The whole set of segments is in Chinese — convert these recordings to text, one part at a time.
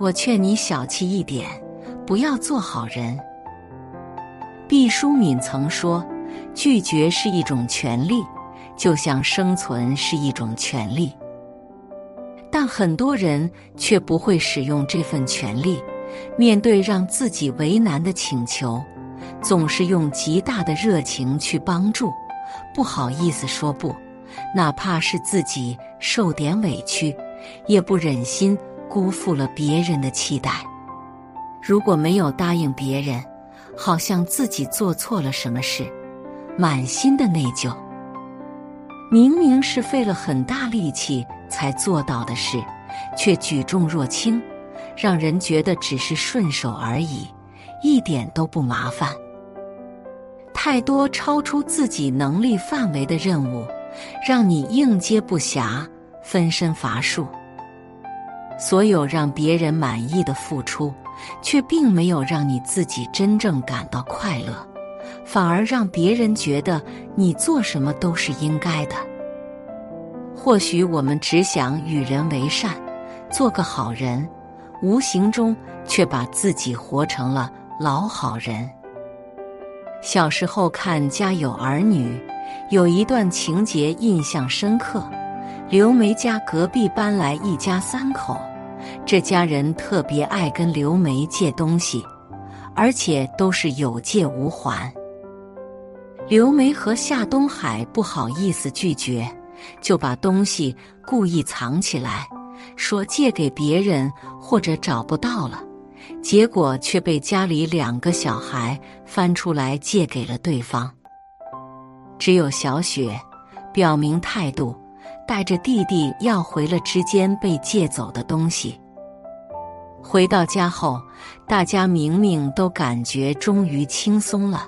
我劝你小气一点，不要做好人。毕淑敏曾说：“拒绝是一种权利，就像生存是一种权利。”但很多人却不会使用这份权利。面对让自己为难的请求，总是用极大的热情去帮助，不好意思说不，哪怕是自己受点委屈，也不忍心辜负了别人的期待。如果没有答应别人，好像自己做错了什么事，满心的内疚。明明是费了很大力气才做到的事，却举重若轻。让人觉得只是顺手而已，一点都不麻烦。太多超出自己能力范围的任务，让你应接不暇，分身乏术。所有让别人满意的付出，却并没有让你自己真正感到快乐，反而让别人觉得你做什么都是应该的。或许我们只想与人为善，做个好人。无形中却把自己活成了老好人。小时候看《家有儿女》，有一段情节印象深刻：刘梅家隔壁搬来一家三口，这家人特别爱跟刘梅借东西，而且都是有借无还。刘梅和夏东海不好意思拒绝，就把东西故意藏起来。说借给别人或者找不到了，结果却被家里两个小孩翻出来借给了对方。只有小雪表明态度，带着弟弟要回了之间被借走的东西。回到家后，大家明明都感觉终于轻松了，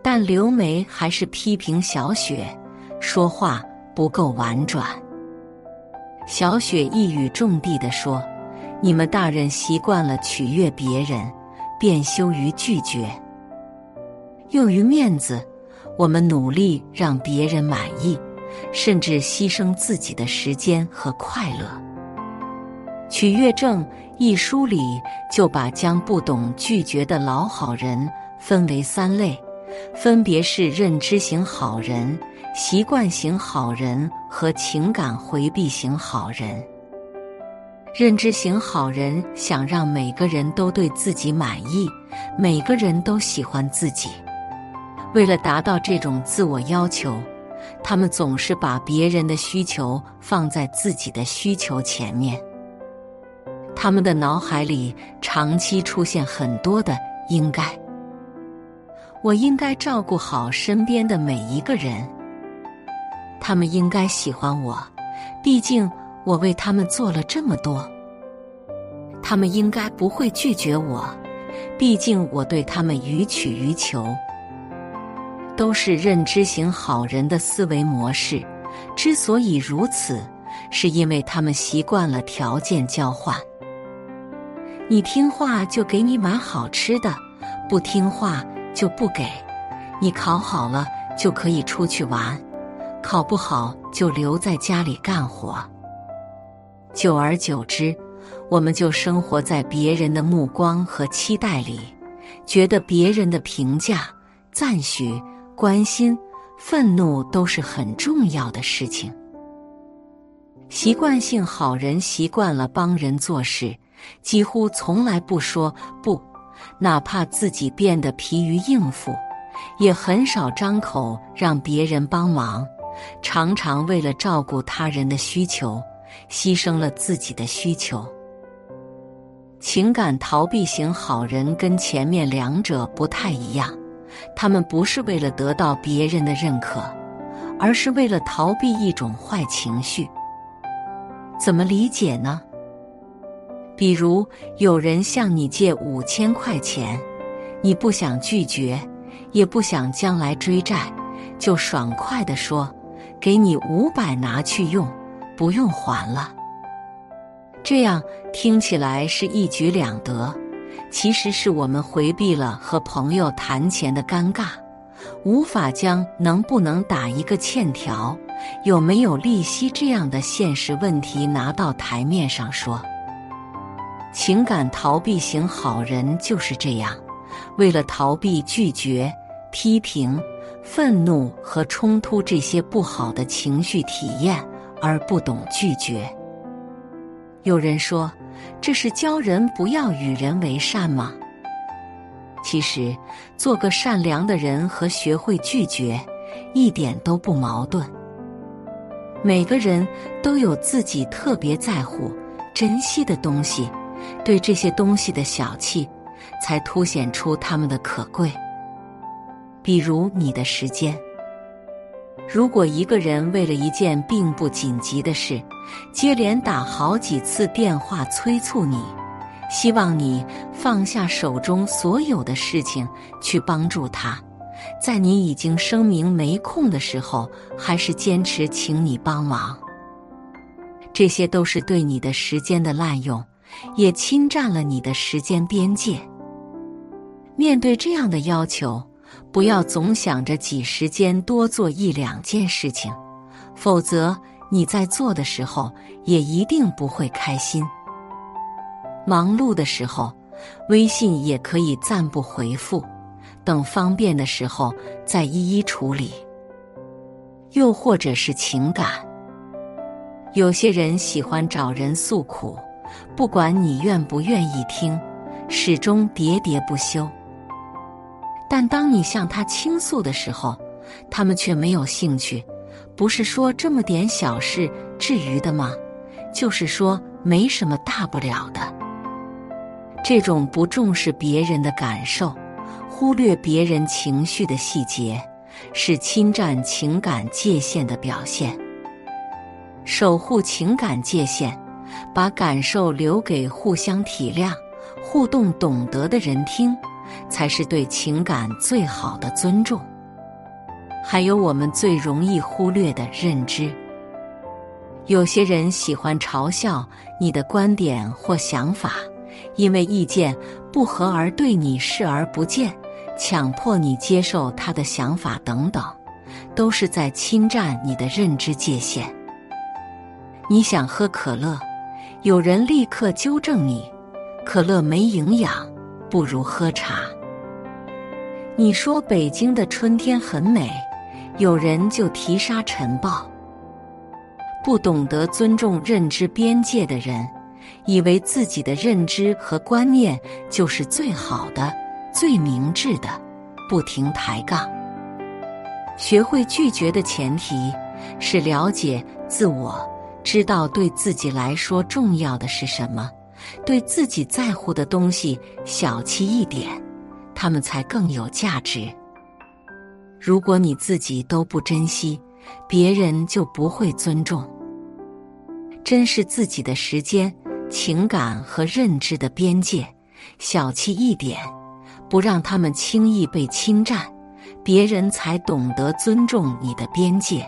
但刘梅还是批评小雪说话不够婉转。小雪一语中的地说：“你们大人习惯了取悦别人，便羞于拒绝。用于面子，我们努力让别人满意，甚至牺牲自己的时间和快乐。”《取悦症》一书里就把将不懂拒绝的老好人分为三类，分别是认知型好人。习惯型好人和情感回避型好人，认知型好人想让每个人都对自己满意，每个人都喜欢自己。为了达到这种自我要求，他们总是把别人的需求放在自己的需求前面。他们的脑海里长期出现很多的“应该”，我应该照顾好身边的每一个人。他们应该喜欢我，毕竟我为他们做了这么多。他们应该不会拒绝我，毕竟我对他们予取予求。都是认知型好人的思维模式。之所以如此，是因为他们习惯了条件交换。你听话就给你买好吃的，不听话就不给。你考好了就可以出去玩。考不好就留在家里干活，久而久之，我们就生活在别人的目光和期待里，觉得别人的评价、赞许、关心、愤怒都是很重要的事情。习惯性好人习惯了帮人做事，几乎从来不说不，哪怕自己变得疲于应付，也很少张口让别人帮忙。常常为了照顾他人的需求，牺牲了自己的需求。情感逃避型好人跟前面两者不太一样，他们不是为了得到别人的认可，而是为了逃避一种坏情绪。怎么理解呢？比如有人向你借五千块钱，你不想拒绝，也不想将来追债，就爽快的说。给你五百拿去用，不用还了。这样听起来是一举两得，其实是我们回避了和朋友谈钱的尴尬，无法将能不能打一个欠条、有没有利息这样的现实问题拿到台面上说。情感逃避型好人就是这样，为了逃避拒绝、批评、愤怒和冲突这些不好的情绪体验，而不懂拒绝。有人说，这是教人不要与人为善吗？其实，做个善良的人和学会拒绝一点都不矛盾。每个人都有自己特别在乎、珍惜的东西。对这些东西的小气，才凸显出他们的可贵。比如你的时间，如果一个人为了一件并不紧急的事，接连打好几次电话催促你，希望你放下手中所有的事情去帮助他，在你已经声明没空的时候，还是坚持请你帮忙，这些都是对你的时间的滥用。也侵占了你的时间边界。面对这样的要求，不要总想着挤时间多做一两件事情，否则你在做的时候也一定不会开心。忙碌的时候，微信也可以暂不回复，等方便的时候再一一处理。又或者是情感，有些人喜欢找人诉苦。不管你愿不愿意听，始终喋喋不休。但当你向他倾诉的时候，他们却没有兴趣。不是说这么点小事至于的吗？就是说没什么大不了的。这种不重视别人的感受，忽略别人情绪的细节，是侵占情感界限的表现。守护情感界限。把感受留给互相体谅、互动懂得的人听，才是对情感最好的尊重。还有我们最容易忽略的认知。有些人喜欢嘲笑你的观点或想法，因为意见不合而对你视而不见，强迫你接受他的想法等等，都是在侵占你的认知界限。你想喝可乐？有人立刻纠正你：“可乐没营养，不如喝茶。”你说北京的春天很美，有人就提沙尘暴。不懂得尊重认知边界的人，以为自己的认知和观念就是最好的、最明智的，不停抬杠。学会拒绝的前提是了解自我。知道对自己来说重要的是什么，对自己在乎的东西小气一点，他们才更有价值。如果你自己都不珍惜，别人就不会尊重。珍视自己的时间、情感和认知的边界，小气一点，不让他们轻易被侵占，别人才懂得尊重你的边界。